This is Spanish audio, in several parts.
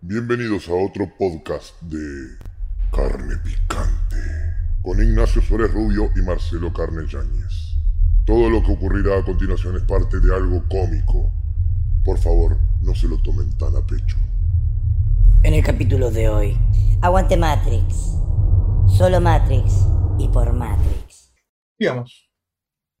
Bienvenidos a otro podcast de Carne Picante con Ignacio Suárez Rubio y Marcelo Carne Yáñez. Todo lo que ocurrirá a continuación es parte de algo cómico. Por favor, no se lo tomen tan a pecho. En el capítulo de hoy, Aguante Matrix. Solo Matrix y por Matrix. Digamos,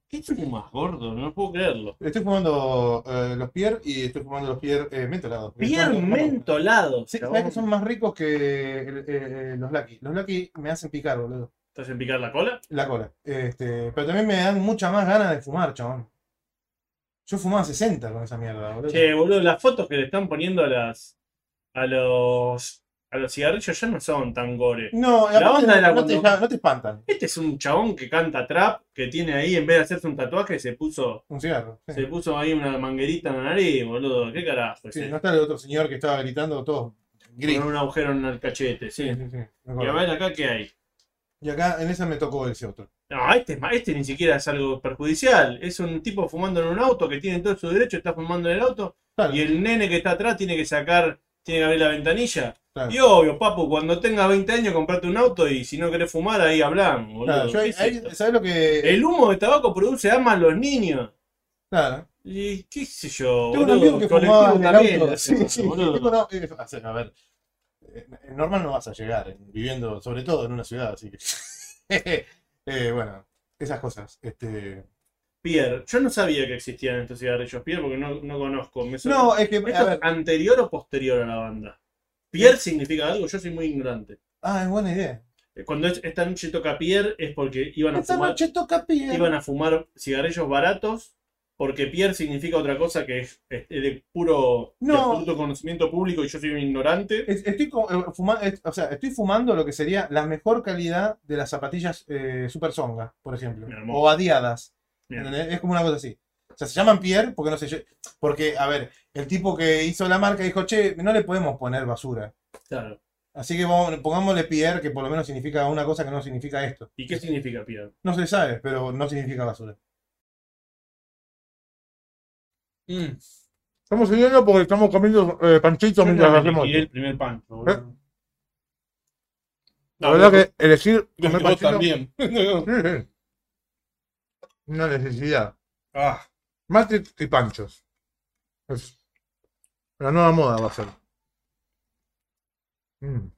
¿Qué fumas, gordo? No puedo creerlo. estoy fumando eh, los Pierre y estoy fumando los Pierre eh, mentolados. Pierre Son- mentolado. Sí, chabón. ¿sabes que son más ricos que eh, los Lucky? Los Lucky me hacen picar, boludo. ¿Estás en picar la cola? La cola. Este, pero también me dan mucha más ganas de fumar, chabón. Yo fumaba 60 con esa mierda, boludo. Che, boludo, las fotos que le están poniendo a las. a los. A los cigarrillos ya no son tan gore. No, La onda era no te, cuando- ya- no te espantan. Este es un chabón que canta trap, que tiene ahí, en vez de hacerse un tatuaje, se puso. Un cigarro. sí. Se puso ahí una manguerita en la nariz, boludo. ¿Qué carajo? Sí, ese? no está el otro señor que estaba gritando todo gris. Con un agujero en el cachete, sí. Sí, sí, Y a ver acá qué hay. Y acá en esa me tocó ese otro. No, este, este ni siquiera es algo perjudicial. Es un tipo fumando en un auto que tiene todo su derecho, está fumando en el auto. Claro, Y el nene que está atrás tiene que sacar, tiene que abrir la ventanilla. Claro. Y obvio, papu, cuando tengas 20 años, comprate un auto y si no querés fumar, ahí hablamos, boludo. Claro, yo ¿Qué ahí- es ahí- esto? ¿Sabes lo que.? El humo de tabaco produce asma en los niños. Claro. Y qué sé yo, Tengo un amigo que fumaba en el también, auto. o Sí, sí, boludo. una- eh, a ver, normal no vas a llegar eh, viviendo, sobre todo en una ciudad, así que. Eh, bueno, esas cosas. Este... Pierre, yo no sabía que existían estos cigarrillos Pierre porque no, no conozco. Me No, es que. ¿Esto A es ver. anterior o posterior a la banda? ¿Pierre significa algo? Yo soy muy ignorante. Ah, es buena idea. Cuando es- esta noche toca Pierre es porque iban a Esta fumar. noche toca pie. iban a fumar cigarrillos baratos porque Pierre significa otra cosa que es, es de puro de No. absoluto conocimiento público y yo soy un ignorante. Es- Estoy, co- eh, fuma- o sea, estoy fumando lo que sería la mejor calidad de las zapatillas eh, Super Songa, por ejemplo. O adiadas. Bien. ¿entendés? Es como una cosa así. O sea, se llaman Pierre porque no sé. yo- Porque, a ver, el tipo que hizo la marca dijo, che, no le podemos poner basura. Claro. Así que vamos, pongámosle Pierre, que por lo menos significa una cosa que no significa esto. ¿Y qué significa Pierre? No se sabe, pero no significa basura. Estamos siguiendo porque estamos comiendo eh, panchitos no me liquidé el primer pancho. boludo. ¿Eh? No, loco, elegir vos también. Una necesidad. Ah, Matrix y panchos. Es la nueva moda va a ser. Mm.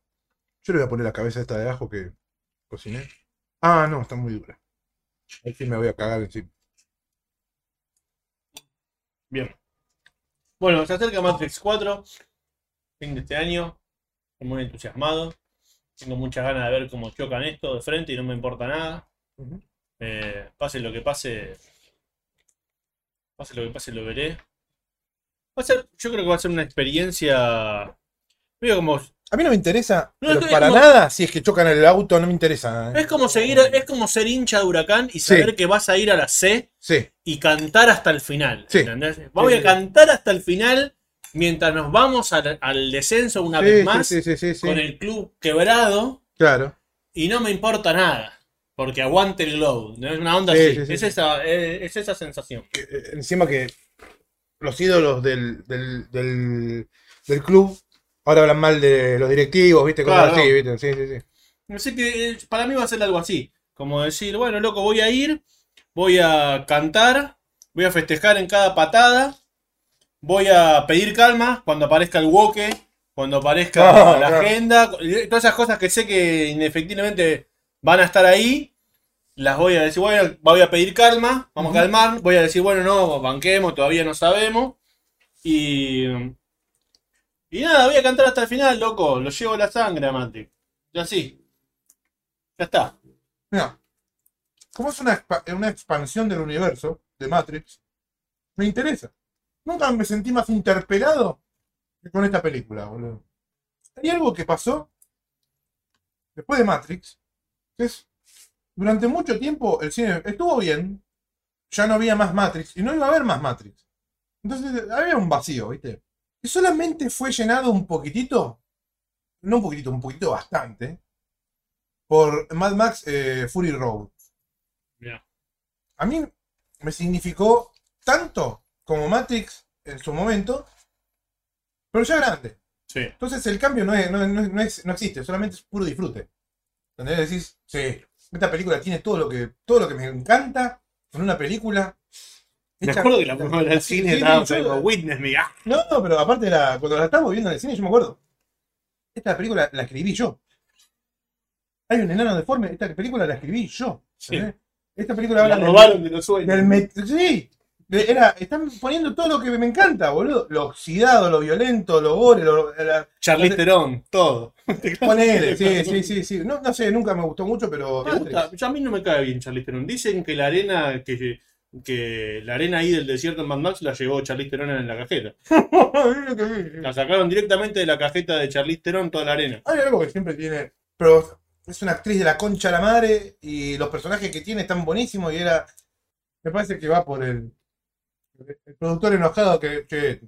Yo le voy a poner la cabeza esta de ajo que cociné. Ah, no, está muy dura. Ahí sí me voy a cagar encima. bien. Bueno, se acerca Matrix 4. Fin de este año. Estoy muy entusiasmado. Tengo muchas ganas de ver cómo chocan esto de frente y no me importa nada. Eh, pase lo que pase. Pase lo que pase, lo veré. Va a ser, yo creo que va a ser una experiencia. Veo como. A mí no me interesa, No, pero para como- nada si es que chocan el auto, no me interesa. ¿eh? Es como seguir, es como ser hincha de huracán y saber Sí. que vas a ir a la C Sí, y cantar hasta el final. Sí. ¿entendés? Voy a cantar hasta el final mientras nos vamos al, al descenso una vez más con el club quebrado Claro. y no me importa nada. Porque aguante el glow. ¿no? Es una onda Sí, así. sí, sí, es. Esa, es, es esa sensación. Que, eh, encima que los ídolos del, del, del, del club ahora hablan mal de los directivos, ¿viste? Cosas Claro. así, ¿viste? Sí, sí, sí. Así que eh, para mí va a ser algo así. Como decir, bueno, loco, voy a ir, voy a cantar, voy a festejar en cada patada, voy a pedir calma cuando aparezca el woke, cuando aparezca Ah, la claro. agenda, todas esas cosas que sé que indefectiblemente van a estar ahí. Las voy a decir, bueno, voy a pedir calma, vamos a calmar, voy a decir, bueno, no, banquemos, todavía no sabemos. Y. Y nada, voy a cantar hasta el final, loco. Lo llevo la sangre a Matrix. Y así. Ya está. Mira, como es una, una expansión del universo de Matrix, me interesa. Nunca me sentí más interpelado que con esta película, boludo. Hay algo que pasó después de Matrix, que es, durante mucho tiempo el cine estuvo bien, ya no había más Matrix y no iba a haber más Matrix. Entonces había un vacío, ¿viste? Y solamente fue llenado un poquitito, no un poquitito, un poquito bastante, por Mad Max eh, Fury Road. Mirá. A mí me significó tanto como Matrix en su momento, pero ya grande. Sí. Entonces el cambio no, es- no, no- no es- no existe, solamente es puro disfrute. ¿Entendés? Decís, sí, esta película tiene todo lo que, todo lo que me encanta en una película. Me acuerdo que la fuimos al cine, ahí como Witness Me. ah, No, no, pero aparte de la, cuando la estábamos viendo en el cine, yo me acuerdo. Esta película la escribí yo. Hay un enano deforme, esta película la escribí yo. Sí. Esta película La habla robaron de los sueños. del sí. Era, están poniendo todo lo que me encanta, boludo. Lo oxidado, lo violento, lo gore, lo, la- Charlize Theron, todo. Ponele, sí, sí, sí, sí. No, no sé, nunca me gustó mucho, pero. Me gusta. Yo a mí no me cae bien Charlize Theron. Dicen que la arena que, que la arena ahí del desierto en Mad Max la llevó Charlize Theron en la cajeta. La sacaron directamente de la cajeta de Charlize Theron toda la arena. Hay algo que siempre tiene. Pero es una actriz de la concha de la madre y los personajes que tiene están buenísimos y era. Me parece que va por el. El productor enojado que. que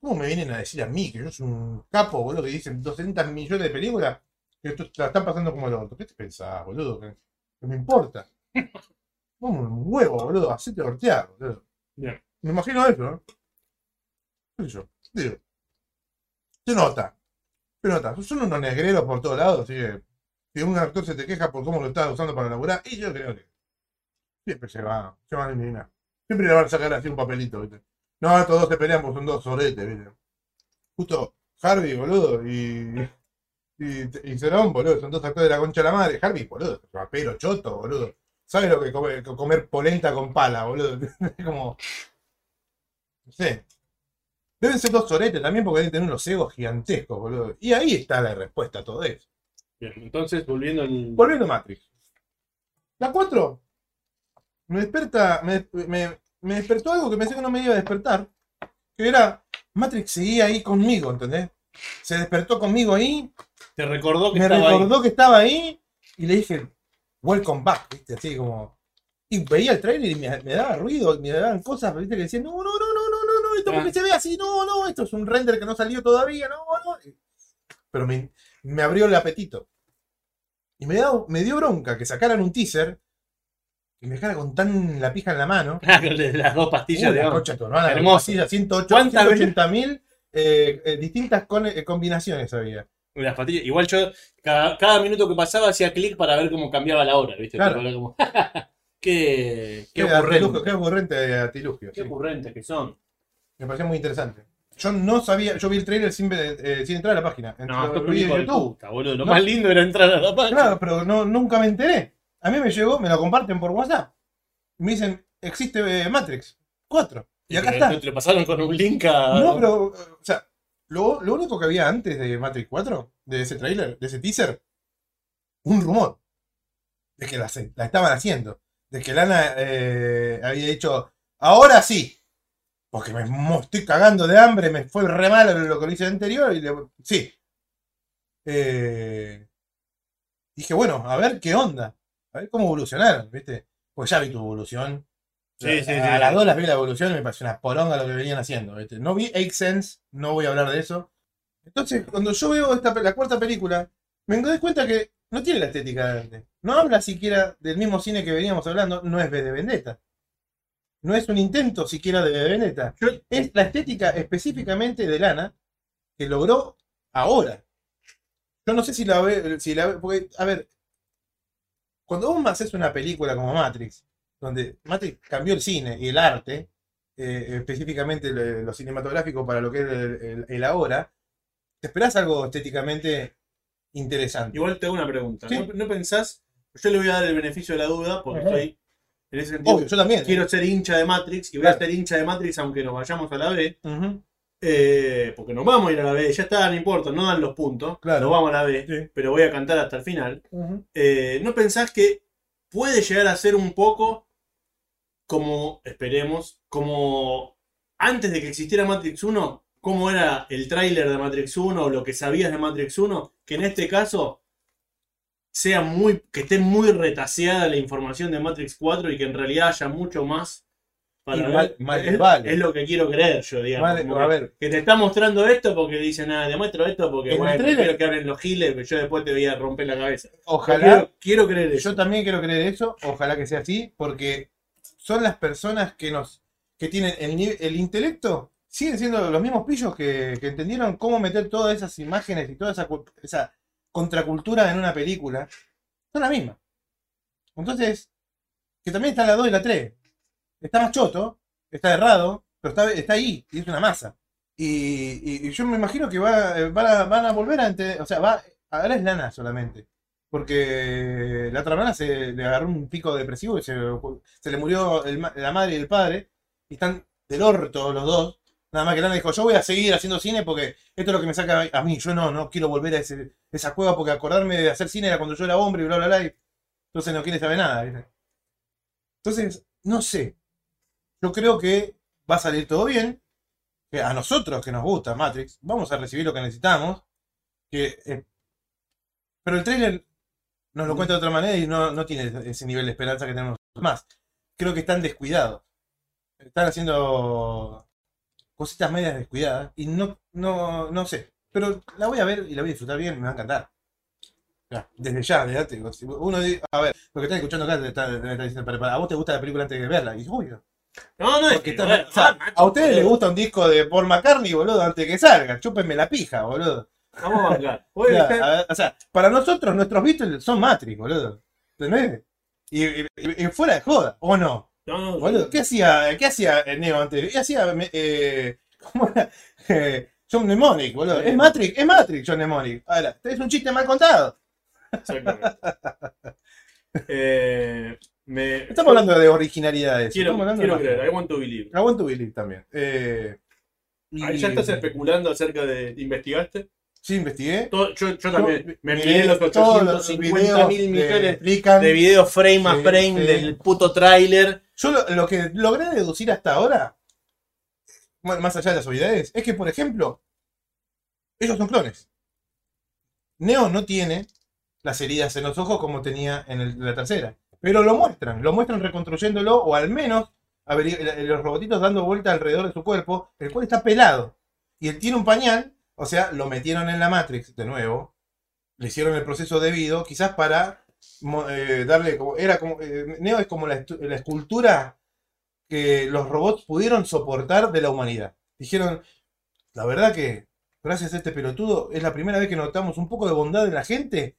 ¿Cómo me vienen a decir a mí que yo soy un capo, boludo, que dicen 200 millones de películas? Que esto la están pasando como el orto. ¿Qué te pensás, boludo? Que, que me importa. Como un huevo, boludo. Hacete hortear, boludo. Bien. Me imagino eso, ¿no? ¿Qué sé yo? Digo. Se nota. Se nota. Son unos negreros por todos lados, así que. Si un actor se te queja por cómo lo estás usando para laburar, y yo creo que. Siempre se va, se van a indignar. Siempre le van a sacar así un papelito, ¿viste? No, estos dos se pelean porque son dos soretes, ¿viste? Justo Harvey, boludo, y. Y, y Cerón, boludo, son dos actores de la concha de la madre. Harvey, boludo, rapero, choto, boludo. ¿Sabes lo que come- que comer polenta con pala, boludo? Es como. No sé. Deben ser dos soretes también porque deben tener unos egos gigantescos, boludo. Y ahí está la respuesta a todo eso. Bien, entonces volviendo al. Volviendo a Matrix. La 4 me desperta, me, me- me despertó algo que pensé que no me iba a despertar. Que era, Matrix seguía ahí conmigo, ¿entendés? Se despertó conmigo ahí, Te recordó que me estaba recordó que estaba ahí y le dije, welcome back, ¿viste? Así como... Y veía el trailer y me, me daba ruido, me daban cosas, ¿viste? Que decían, no, no, no, no, no, no, no, esto Ah. porque se ve así, no, no, esto es un render que no salió todavía, no, no. Pero me, me abrió el apetito. Y me, da- me dio bronca que sacaran un teaser y me dejara con tan la pija en la mano. Las dos pastillas, Uy, la de hermana, Hermoso. pastillas, 108, ¿Cuántas 180 mil eh, eh, distintas con- eh, combinaciones había. Las pastillas. Igual yo, cada, cada minuto que pasaba, hacía clic para ver cómo cambiaba la hora, ¿viste? Claro. Qué, qué Qué ocurrente. qué ocurrente. Qué sí. ocurrentes que son. Me pareció muy interesante. Yo no sabía, yo vi el trailer sin, eh, sin entrar a la página. No, esto de YouTube. puta, boludo. Lo No. más lindo era entrar a la página. Claro, pero no, nunca me enteré. A mí me llegó, me lo comparten por WhatsApp. Me dicen, existe eh, Matrix 4. Y acá está. Te lo pasaron con un link a. No, pero, o sea, lo, lo único que había antes de Matrix 4, de ese trailer, de ese teaser, un rumor de que la, la estaban haciendo. De que Lana eh, había dicho, ahora sí. Porque me estoy cagando de hambre, me fue re mal lo que lo hice anterior. Y le- sí. Eh, dije, bueno, a ver qué onda. A ver cómo evolucionaron, ¿viste? Pues ya vi tu evolución. Sí, sí, sí. A las dos las vi la evolución y me pareció una poronga lo que venían haciendo. ¿viste? No vi Eight Sense, no voy a hablar de eso. Entonces, cuando yo veo esta, la cuarta película, me doy cuenta que no tiene la estética de antes. No habla siquiera del mismo cine que veníamos hablando, no es V de Vendetta. No es un intento siquiera de de Vendetta. Es la estética específicamente de Lana que logró ahora. Yo no sé si la ve, si la ve- porque, a ver, cuando vos haces una película como Matrix, donde Matrix cambió el cine y el arte, eh, específicamente lo, lo cinematográfico para lo que es el, el- el ahora, te esperás algo estéticamente interesante. Igual te hago una pregunta. Sí. ¿No, no pensás? Yo le voy a dar el beneficio de la duda porque Ajá. estoy. En ese sentido, Obvio, yo también. quiero ser hincha de Matrix y voy Claro. a ser hincha de Matrix aunque nos vayamos a la B. Ujú, eh, porque nos vamos a ir a la B, ya está, no importa, no dan los puntos. Claro. Nos vamos a la B, Sí. pero voy a cantar hasta el final. Eh, ¿No pensás que puede llegar a ser un poco como, esperemos, como antes de que existiera Matrix 1? ¿Cómo era el tráiler de Matrix 1 o lo que sabías de Matrix 1? Que en este caso sea muy, que esté muy retaseada la información de Matrix 4 y que en realidad haya mucho más para Y ver. mal- mal es, vale. es lo que quiero creer yo, digamos. Vale, como a que- ver. que te está mostrando esto porque dice nada, demuestro esto porque bueno, trailer- quiero que hablen los giles, pero yo después te voy a romper la cabeza. Ojalá. Quiero, quiero creer eso. Yo también quiero creer eso, ojalá que sea así, porque son las personas que nos que tienen el, el intelecto siguen siendo los mismos pillos que, que entendieron cómo meter todas esas imágenes y toda esa, esa contracultura en una película. Son las mismas. Entonces, que también está la 2 y la 3. Está más choto, está errado, pero está, está ahí y es una masa. Y, yo me imagino que va, eh, van, a, volver a entender, o sea, va, ahora es lana solamente. Porque la otra hermana se le agarró un pico depresivo y se, le murió la madre y el padre. Y están del orto los dos. Nada más que Lana dijo, yo voy a seguir haciendo cine porque esto es lo que me saca a mí. Yo no, no quiero volver a esa cueva porque acordarme de hacer cine era cuando yo era hombre y bla, bla, bla. entonces no quiere saber nada. Entonces, no sé. Yo creo que va a salir todo bien. Que a nosotros que nos gusta Matrix, vamos a recibir lo que necesitamos. Que, eh, pero el trailer nos lo cuenta de otra manera y no, no tiene ese nivel de esperanza que tenemos más. Creo que están descuidados. Están haciendo cositas medias descuidadas y no, no, no sé. Pero la voy a ver y la voy a disfrutar bien, me va a encantar. Desde ya, desde Uno dice, a ver, lo que están escuchando acá te está, diciendo, "Pero, ¿a vos te gusta la película antes de verla? Y uy, No, no, es que, o sea, ah, macho, a ustedes les gusta un disco de Paul McCartney, boludo, antes que salga. Chúpenme la pija, boludo. Vamos a bancar. O sea, o para nosotros, nuestros Beatles son Matrix, boludo. ¿Entendés? Y, y- fuera de joda, ¿o no? no, no, Boludo, ¿qué hacía, qué hacía Neo antes? ¿Qué hacía eh, ¿cómo era? Eh, John Mnemonic, boludo? Es Matrix, es Matrix, John Mnemonic. Ahora, es un chiste mal contado. Exactamente. Eh, me, Estamos hablando de originalidades. Quiero, quiero de creer, I want to believe. I want to believe también. Eh, y- Ahí ya estás especulando acerca de. ¿Investigaste? Sí, investigué. Todo- yo, yo también me miré los todos los 850 videos mil millones explican. de videos frame a frame del puto tráiler. Yo lo, lo que logré deducir hasta ahora, más allá de las obviedades, es que, por ejemplo, ellos son clones. Neo no tiene las heridas en los ojos como tenía en el- la tercera. Pero lo muestran, lo muestran reconstruyéndolo, o al menos averi- eh, los robotitos dando vuelta alrededor de su cuerpo, el cual está pelado. Y él tiene un pañal, o sea, lo metieron en la Matrix de nuevo, le hicieron el proceso debido, quizás para eh, darle como. Era como. eh, Neo es como la, escultura que los robots pudieron soportar de la humanidad. Dijeron, la verdad que, gracias a este pelotudo, es la primera vez que notamos un poco de bondad en la gente.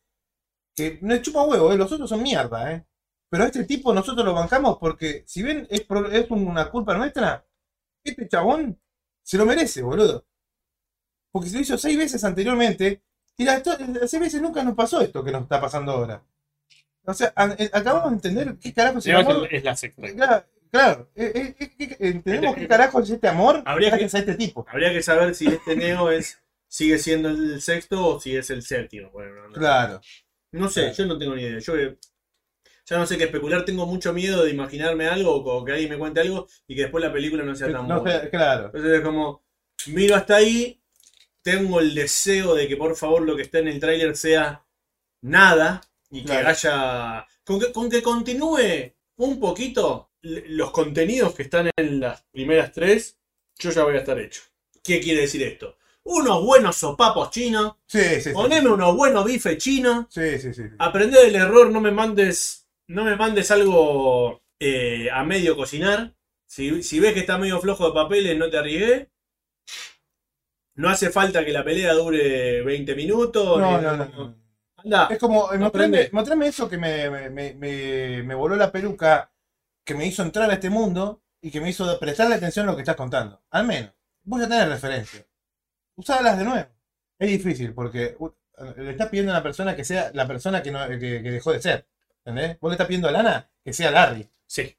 Que no es chupa huevo, eh, los otros son mierda, eh. Pero a este tipo nosotros lo bancamos porque, si bien es, pro- es una culpa nuestra, este chabón se lo merece, boludo. Porque se lo hizo seis veces anteriormente. Y las, las seis veces nunca nos pasó esto que nos está pasando ahora. O sea, a- eh, acabamos de entender qué carajo es el amor. Es la sexta. Claro, claro. eh, eh, eh, eh, entendemos qué carajo es este amor Habría gracias a este tipo. Habría que saber si este Neo es sigue siendo el sexto o si es el séptimo. Bueno, no, no. Claro. No sé, Claro. yo no tengo ni idea. Yo eh, ya no sé qué especular. Tengo mucho miedo de imaginarme algo o que alguien me cuente algo y que después la película no sea tan No buena. claro. Entonces es como, miro hasta ahí, tengo el deseo de que por favor lo que está en el tráiler sea nada y que Claro. haya... Con que, con que continúe un poquito los contenidos que están en las primeras tres, yo ya voy a estar hecho. ¿Qué quiere decir esto? Unos buenos sopapos chinos, Sí, sí, sí. poneme unos buenos bifes chinos, Sí, sí, sí. sí. aprende del error, no me mandes, no me mandes algo eh, a medio cocinar. Si, si ves que está medio flojo de papeles, no te arriesgues. No hace falta que la pelea dure 20 minutos. No, no, no, no. Anda. Es como, eh, mostrame, mostrame eso que me, me, me, me- voló la peluca, que me hizo entrar a este mundo y que me hizo prestarle atención a lo que estás contando. Al menos. Voy a tener referencia. Usalas de nuevo. Es difícil porque uh, le estás pidiendo a una persona que sea la persona que, no, que, que dejó de ser. ¿Entendés? Vos le estás pidiendo a Lana que sea Larry. Sí,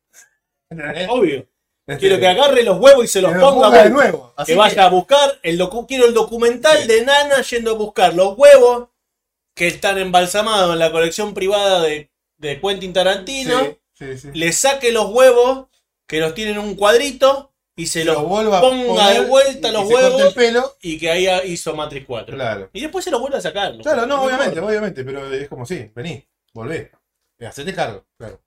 ¿Entendés? obvio. Este, Quiero que agarre los huevos y se los ponga. ponga de nuevo. Así que vaya a buscar el docu- quiero el documental Sí. de Nana yendo a buscar los huevos que están embalsamados en la colección privada de, de Quentin Tarantino. Sí, sí, sí. le saque los huevos, que los tiene en un cuadrito, y se los ponga poner de vuelta y los huevos, el pelo. y que ahí hizo Matrix 4. Claro. Y después se los vuelve a sacar. Claro, no, obviamente, obviamente, pero es como sí, vení, volvé, hacete cargo, claro.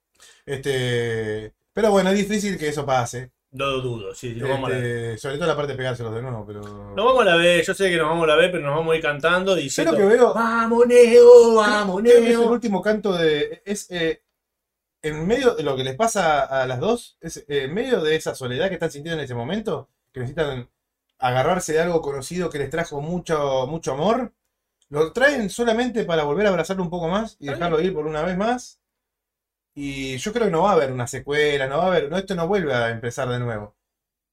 Este, pero bueno, es difícil que eso pase. No lo dudo, sí, nos vamos a la. Este, sobre todo la parte de pegárselos de nuevo, pero. Nos vamos a la B, yo sé que nos vamos a la B, pero nos vamos a ir cantando Yo diciendo. lo que veo. Vamos, Neo, vamos, que es el Neo. último canto de. Es eh, en medio de lo que les pasa a las dos, es eh, en medio de esa soledad que están sintiendo en ese momento, que necesitan agarrarse de algo conocido que les trajo mucho, mucho amor, lo traen solamente para volver a abrazarlo un poco más y dejarlo ir por una vez más. Y yo creo que no va a haber una secuela, no va a haber, no, esto no vuelve a empezar de nuevo.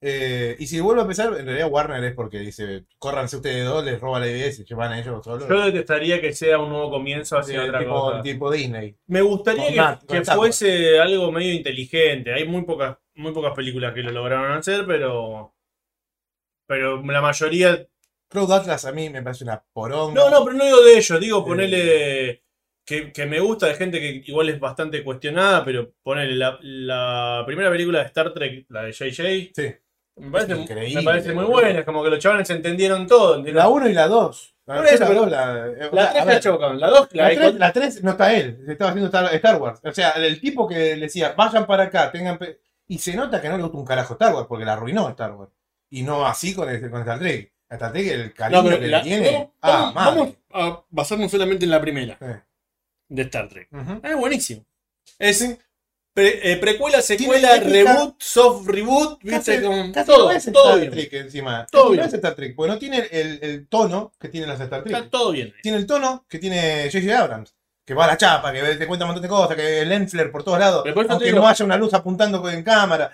Eh, y si vuelve a empezar, en realidad Warner es porque dice, córranse ustedes dos, les roba la idea y se llevan a ellos solos. Yo detestaría que sea un nuevo comienzo hacia Sí, otra tipo, cosa. tipo Disney. Me gustaría Con que, que fuese algo medio inteligente. Hay muy pocas, muy pocas películas que lo lograron hacer, pero. Pero la mayoría. Cloud Atlas a mí me parece una poronga. No, no, pero no digo de ellos, digo Eh. Que, que me gusta de gente que igual es bastante cuestionada, pero ponerle la, la primera película de Star Trek, la de JJ, Sí. me parece, increíble, me parece muy buena. Es como que los chavales entendieron todo. La 1 y la 2. La Por eso, la pero- dos, la, eh, La a 3 ver, la chocan, la 2 la, La 3, la 3 no está él, se estaba haciendo Star, Wars. O sea, el tipo que le decía, vayan para acá, tengan. pe-". Y se nota que no le gusta un carajo Star Wars, porque la arruinó Star Wars. Y no así con, el, con Star Trek. Star Trek, el cariño No, que la- le tiene. vamos, ah, vamos a basarnos solamente en la primera Eh, de Star Trek. ujú. Es buenísimo. Es pre- eh, precuela, secuela, reboot, soft reboot, ¿viste? Casi todo, no es todo Star bien. Trek encima. Todo Casi bien. No es Star Trek, porque no tiene el, el tono que tienen las Star Trek. Está todo bien. Tiene el tono que tiene J.J. Abrams. Que va a la chapa, que te cuenta un montón de cosas, que el Enfler por todos lados, por aunque digo- no haya una luz apuntando en cámara.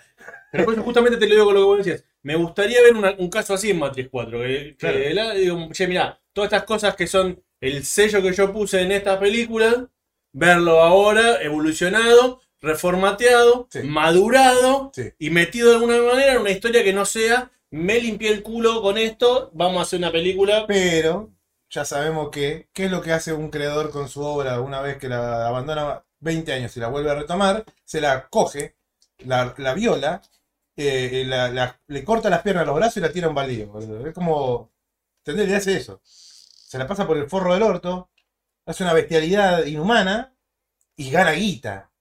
Pero por eso justamente te lo digo con lo que vos decías. Me gustaría ver una- un caso así en Matrix 4. Que, que Claro. la- digo, che, mirá, todas estas cosas que son el sello que yo puse en esta película, verlo ahora evolucionado, reformateado, Sí. madurado Sí. y metido de alguna manera en una historia que no sea me limpié el culo con esto, vamos a hacer una película. Pero ya sabemos que, ¿qué es lo que hace un creador con su obra una vez que la abandona 20 años y la vuelve a retomar? Se la coge, la, la viola, eh, la- la- le corta las piernas a los brazos y la tira a un baldío. Es como. ¿Entendés? Le hace eso. Se la pasa por el forro del orto, hace una bestialidad inhumana y gana guita.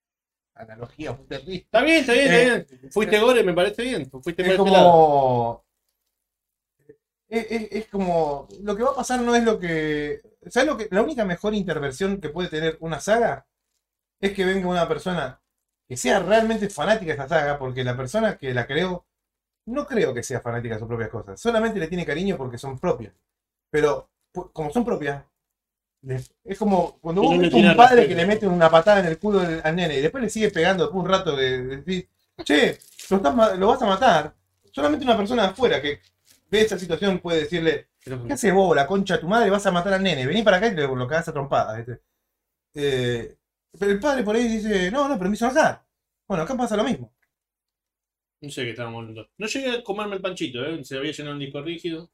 Analogía muy terrible. Está bien, está bien, Eh, está bien. Fuiste gore, me parece bien. Fuiste Es como. Es, es- es como. Lo que va a pasar no es lo que. ¿Sabes lo que? La única mejor intervención que puede tener una saga es que venga una persona que sea realmente fanática de esa saga, porque la persona que la creó no creo que sea fanática de sus propias cosas. Solamente le tiene cariño porque son propias. Pero, como son propias, es como cuando vos ves un padre respeto. que le mete una patada en el culo al nene y después le sigue pegando después un rato de, de decir, che, lo, estás lo vas a matar. Solamente una persona de afuera que ve esa situación puede decirle, ¿qué haces vos, la concha de tu madre? Vas a matar al nene, vení para acá y lo, lo cagás a trompadas. ¿viste? Eh, pero el padre por ahí dice, no, no, pero me hizo enojar. Bueno, acá pasa lo mismo. No sé qué estábamos hablando. No llegué a comerme el panchito, ¿eh? Se había llenado el disco rígido.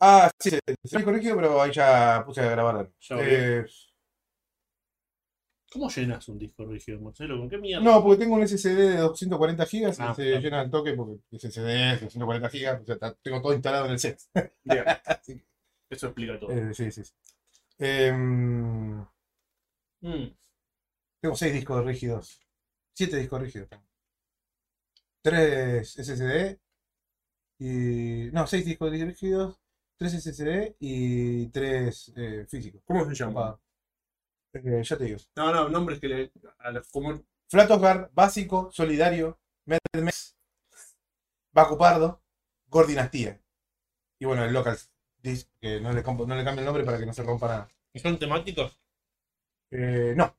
Ah, sí, se se me pero ahí ya puse a grabar. Eh, ¿Cómo llenas un disco rígido, Marcelo? ¿Con qué mierda? no, porque tengo un SSD de 240 GB Ah, y se claro. llena al toque porque SSD es 240 GB, o sea, tengo todo instalado en el set. Eso explica todo. eh, sí, sí. sí. Em, Mm. tengo 6 discos rígidos. 7 discos rígidos. 3 SSD y. No, 6 discos rígidos, 3 SSD y 3 físicos. ¿Cómo se llama? Eh, ya te digo. No, no, nombres que le. A los como- Flatosgar, Básico, Solidario, Medmex, Baco Pardo, Gordinastía. Y bueno, el Local Disc, que no le, no le cambio el nombre para que no se rompa nada. ¿Son temáticos? Eh, no.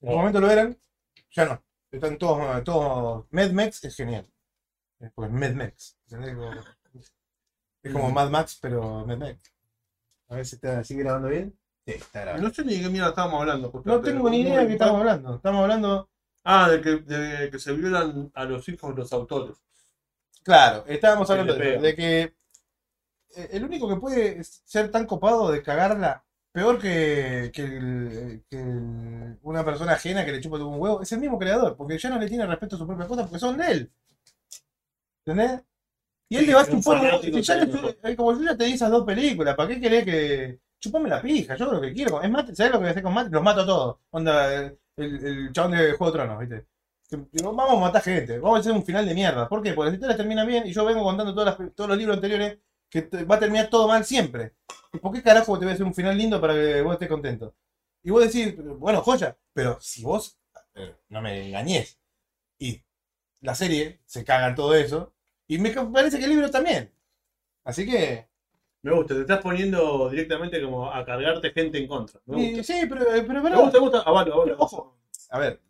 En Oh. un momento lo eran, ya no. Están todos, todos. Medmex es genial. Eh, Porque es Medmex. ¿entendés? Es como Mad Max, pero Medmex. A ver si está, sigue grabando bien. Sí, está grabando. No sé ni de qué mierda estábamos hablando. No justamente. tengo ni idea de qué estamos hablando. Estamos hablando. Ah, de que, de que se violan a los hijos de los autores. Claro, estábamos Que hablando de, que eh, el único que puede ser tan copado de cagarla, peor que, que el- que el- una persona ajena que le chupa un huevo, es el mismo creador, porque ya no le tiene respeto a sus propias cosas porque son de él. ¿Entendés? Y él le va a chupar. ya le- eh, como yo ya te di esas dos películas, ¿para qué querés que.? Chupame la pija, yo lo que quiero. Es más, ¿sabes lo que voy a hacer con Matt? Los mato a todos. Onda, el, el chabón de Juego de Tronos, ¿viste? Vamos a matar gente, vamos a hacer un final de mierda. ¿Por qué? Porque las historias terminan bien y yo vengo contando todas las- todos los libros anteriores que va a terminar todo mal siempre. ¿Y ¿Por qué carajo te voy a hacer un final lindo para que vos estés contento? Y vos decís, bueno, joya, pero si vos eh, no me engañés y la serie se caga en todo eso, y me parece que el libro también. Así que. Me gusta, te estás poniendo directamente como a cargarte gente en contra. Me gusta. y- sí, pero, pero, Me gusta, me gusta. Avalo, ojo. A ver,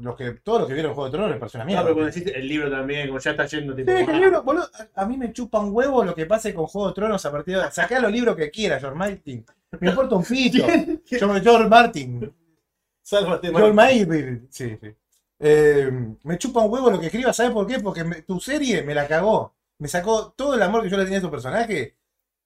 los que, todos los que vieron Juego de Tronos les pareció una No, mierda. pero cuando decís el libro también, como ya está yendo tipo. Sí, es que el ah, libro, boludo, a- a mí me chupa un huevo lo que pase con Juego de Tronos a partir de ahora. Sacá los libros que quieras, George Martin. Me importa un pito. George, George Martin. Sálvate, George. Martin. Sí, sí. Eh, me chupa un huevo lo que escribas, ¿sabes por qué? Porque me- tu serie me la cagó. Me sacó todo el amor que yo le tenía a tu personaje.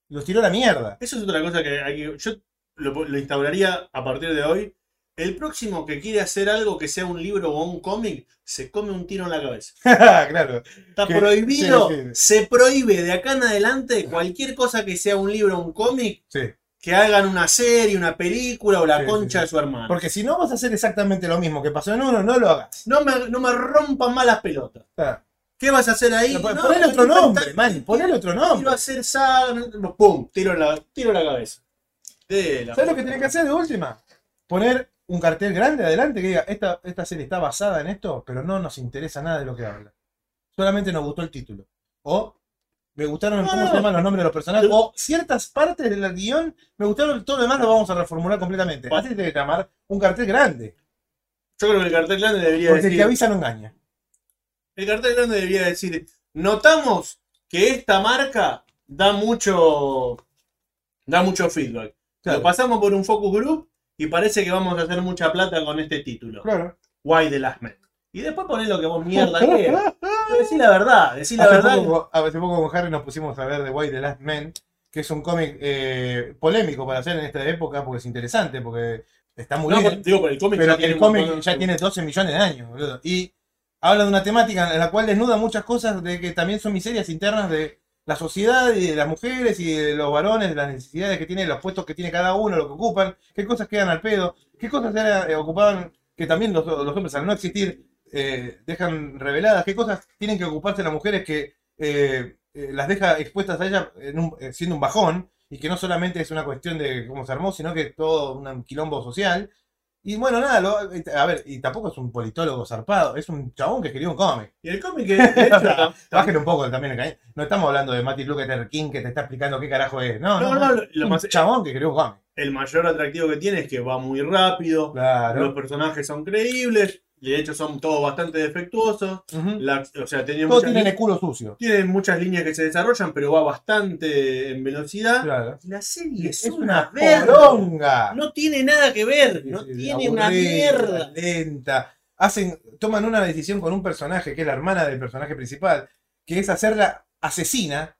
Los tiró a la mierda. Eso es otra cosa que. Yo lo, lo instauraría a partir de hoy. El próximo que quiere hacer algo que sea un libro o un cómic, se come un tiro en la cabeza. claro. Está Que- prohibido. sí, sí. Se prohíbe de acá en adelante cualquier cosa que sea un libro o un cómic Sí. Que hagan una serie, una película o la Sí, concha sí. de su hermano. Porque si no vas a hacer exactamente lo mismo que pasó en uno, no lo hagas. No me, no me rompan más las pelotas. ¿Qué vas a hacer ahí? No, ponele otro está- nombre, man. Ponele otro Quiero nombre. hacer saga, no, pum, tiro la, tiro la cabeza. De la ¿Sabes lo que tenés que hacer de última? Poner un cartel grande adelante que diga, esta, esta serie está basada en esto, pero no nos interesa nada de lo que habla. Solamente nos gustó el título. O me gustaron No, cómo se llaman los nombres de los personajes. O ciertas partes del guion me gustaron, todo lo demás lo vamos a reformular completamente. Pa- Así que llamar un cartel grande. Yo creo que el cartel grande debería Porque el decir. que avisa no engaña. El cartel grande debería decir. Notamos que esta marca da mucho. da mucho feedback. Claro. Lo pasamos por un focus group y parece que vamos a hacer mucha plata con este título. Claro. Why the Last Man. Y después poné lo que vos mierda quieras. Pero Decí la verdad, decí la Hace verdad. poco, hace poco con Harry nos pusimos a ver The White The Last Man, que es un cómic eh, polémico para hacer en esta época, porque es interesante, porque está muy No, bien. por- digo, por el cómic Pero ya tiene el cómic ya tiene 12 millones de años, boludo. Y habla de una temática en la cual desnuda muchas cosas de que también son miserias internas de la sociedad y de las mujeres y de los varones, de las necesidades que tienen, los puestos que tiene cada uno, lo que ocupan, qué cosas quedan al pedo, qué cosas era- eh, ocupaban, que también los, los hombres al no existir eh, dejan reveladas, qué cosas tienen que ocuparse las mujeres que eh, eh, las deja expuestas a ellas en un- eh, siendo un bajón y que no solamente es una cuestión de cómo se armó, sino que es todo un quilombo social. Y bueno, nada, lo- a ver, y tampoco es un politólogo zarpado, es un chabón que escribió un cómic. Y el cómic, tam- Bájale un poco también el cañón. No estamos hablando de Martin Luther King que te está explicando qué carajo es. No, no, No, no. no, lo- es lo un más- chabón que escribió un cómic. el mayor atractivo que tiene es que va muy rápido, los personajes son creíbles, y de hecho son todos bastante defectuosos. La- o sea, tienen Todos tienen el culo sucio. tienen muchas líneas que se desarrollan, pero va bastante en velocidad. Claro. La serie es, Es una verga. No tiene nada que ver, no tiene una mierda. Lenta. Hacen, toman una decisión con un personaje que es la hermana del personaje principal, que es hacerla asesina.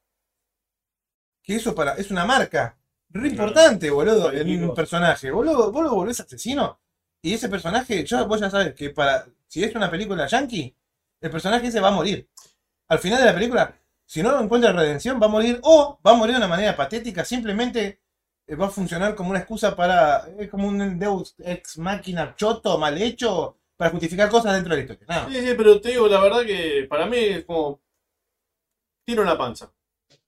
Que eso para, es una marca re importante, boludo, en un personaje. Boludo, vos lo volvés asesino. Y ese personaje, yo, vos ya sabes que para. Si es una película yankee, el personaje ese va a morir. Al final de la película, si no encuentra redención, va a morir. O va a morir de una manera patética, simplemente eh, va a funcionar como una excusa para. Es como un Deus ex máquina choto, mal hecho, para justificar cosas dentro de la historia. Nada. Sí, sí, pero te digo la verdad que para mí es como. Tiro en la panza.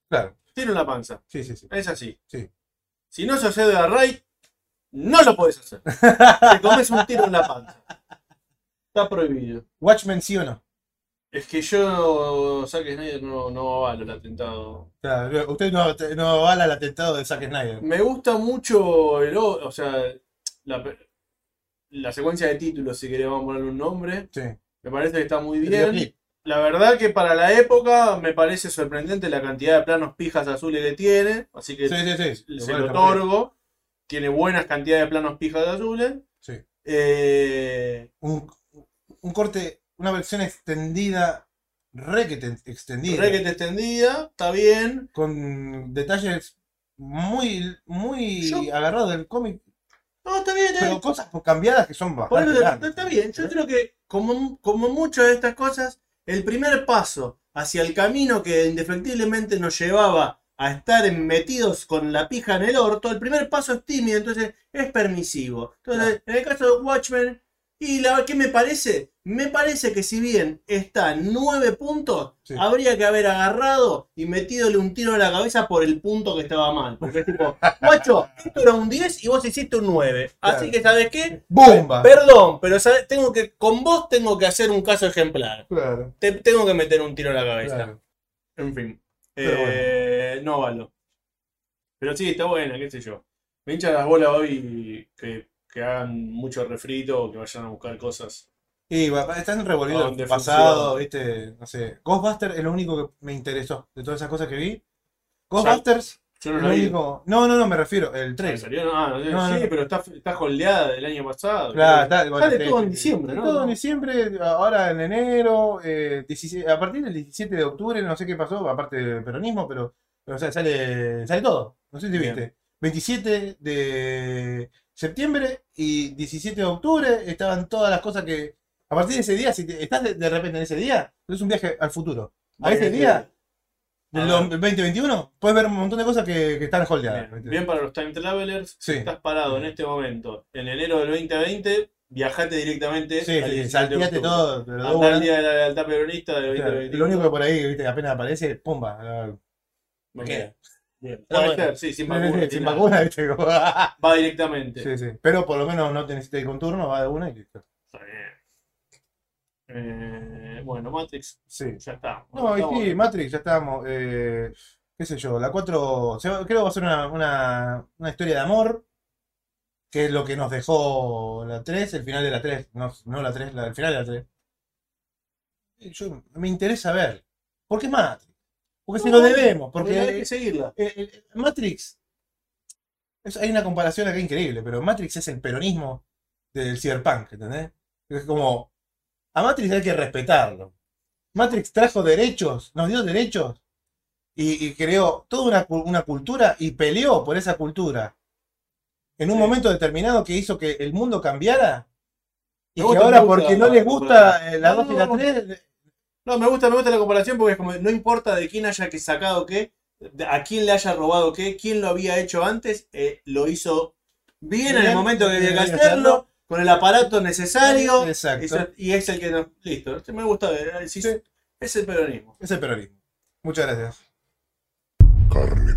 Claro, Tiro en la panza. sí, sí, sí. Es así. Sí. Si no se hace de la raid, no lo podés hacer. Te comes un tiro en la panza. Está prohibido. Watchmen sí o no. Es que yo, Zack Snyder, no, no avalo el atentado. Claro, usted no, no avala el atentado de Zack Snyder. Me gusta mucho el, o sea, la, la secuencia de títulos, si queremos ponerle un nombre. Sí. Me parece que está muy bien. La verdad que para la época me parece sorprendente la cantidad de planos pijas azules que tiene. Así que Sí, sí, sí. se lo otorgo. Tiene buenas cantidades de planos pijas azules. Sí. Eh, Un, un corte, una versión extendida, re que te- extendida. re que te extendida, está bien. con detalles muy, muy Yo- agarrados del cómic, No, está bien, está bien. pero cosas cambiadas que son bastante eso, grandes. está bien, yo creo que como, como muchas de estas cosas, el primer paso hacia el camino que indefectiblemente nos llevaba a estar metidos con la pija en el orto, el primer paso es tímido, entonces es permisivo. Entonces, en el caso de Watchmen, y la ¿qué me parece? Me parece que si bien está nueve puntos, Sí. habría que haber agarrado y metidole un tiro a la cabeza por el punto que estaba mal. Porque es tipo, guacho, esto era un 10 y vos hiciste un 9. Así que, ¿sabes qué? ¡Bumba! Perdón, pero ¿sabes? tengo que con vos tengo que hacer un caso ejemplar. Claro, Te tengo que meter un tiro en la cabeza. claro. En fin. Pero Eh, No valo. Pero sí, está buena, qué sé yo. Me hincha las bolas hoy que, que hagan mucho refrito o que vayan a buscar cosas. Y están ¿A revolvidos dónde el pasado? ¿viste? No sé. Ghostbusters es lo único que me interesó de todas esas cosas que vi. Ghostbusters Yo no lo vi. No, no, no, me refiero, el ¿En 3. serio? Ah, no, No, sí, no. pero está, está holdeada del año pasado. Claro, está, Sale todo en diciembre, ¿no? Todo en diciembre, ahora en enero, eh, 17 a partir del 17 de octubre, no sé qué pasó, aparte del peronismo, pero, pero, o sea, sale, sale todo. No sé si Bien. viste. 27 de septiembre y 17 de octubre estaban todas las cosas que. A partir de ese día, si te- estás de, de repente en ese día, es un viaje al futuro. A ese día, del A ver. 2021, puedes ver un montón de cosas que, que están holdeadas. Bien, bien para los time travelers. Sí. Si estás parado en este momento, en enero del 2020, viajate directamente. Sí, sí, 17 de salteate todo. pero al día de la lealtad peronista del O sea, 2021. Lo único que por ahí, viste, que apenas aparece, pumba. Me queda. Bien. Pero Puede bueno. ser, sí, sin vacuna. sin sin vacuna, viste. Va directamente. Sí, sí. Pero por lo menos no te necesitas ir con turno, va de una y listo. Está bien. Eh, bueno, Matrix, Sí. ya está. No, y sí, Matrix, ya estábamos. eh, qué sé yo, la 4. se va- creo que va a ser una, una, una historia de amor. Que es lo que nos dejó la 3, el final de la 3. No, no la 3, la, el final de la 3. Y Yo, me interesa ver. ¿Por qué Matrix? Porque se lo debemos. Porque Hay que seguirla. Eh, eh, Matrix. es- hay una comparación acá increíble, pero Matrix es el peronismo del cyberpunk, ¿entendés? Es como. A Matrix hay que respetarlo. Matrix trajo derechos, nos dio derechos y, y creó toda una, cu- una cultura y peleó por esa cultura. En un Sí. momento determinado que hizo que el mundo cambiara. Y que ahora, porque no les gusta eh, la No, 2 y la no, 3, No, me gusta, me gusta la comparación porque es como, no importa de quién haya que sacado qué, a quién le haya robado qué, quién lo había hecho antes, eh, lo hizo bien, en el Bien, momento que había que bien, hacerlo con el aparato necesario. Eh, exacto. Y es el que nos. Listo. Este me gusta eh, ver. Es, es el peronismo. Es el peronismo. Muchas gracias. Carne.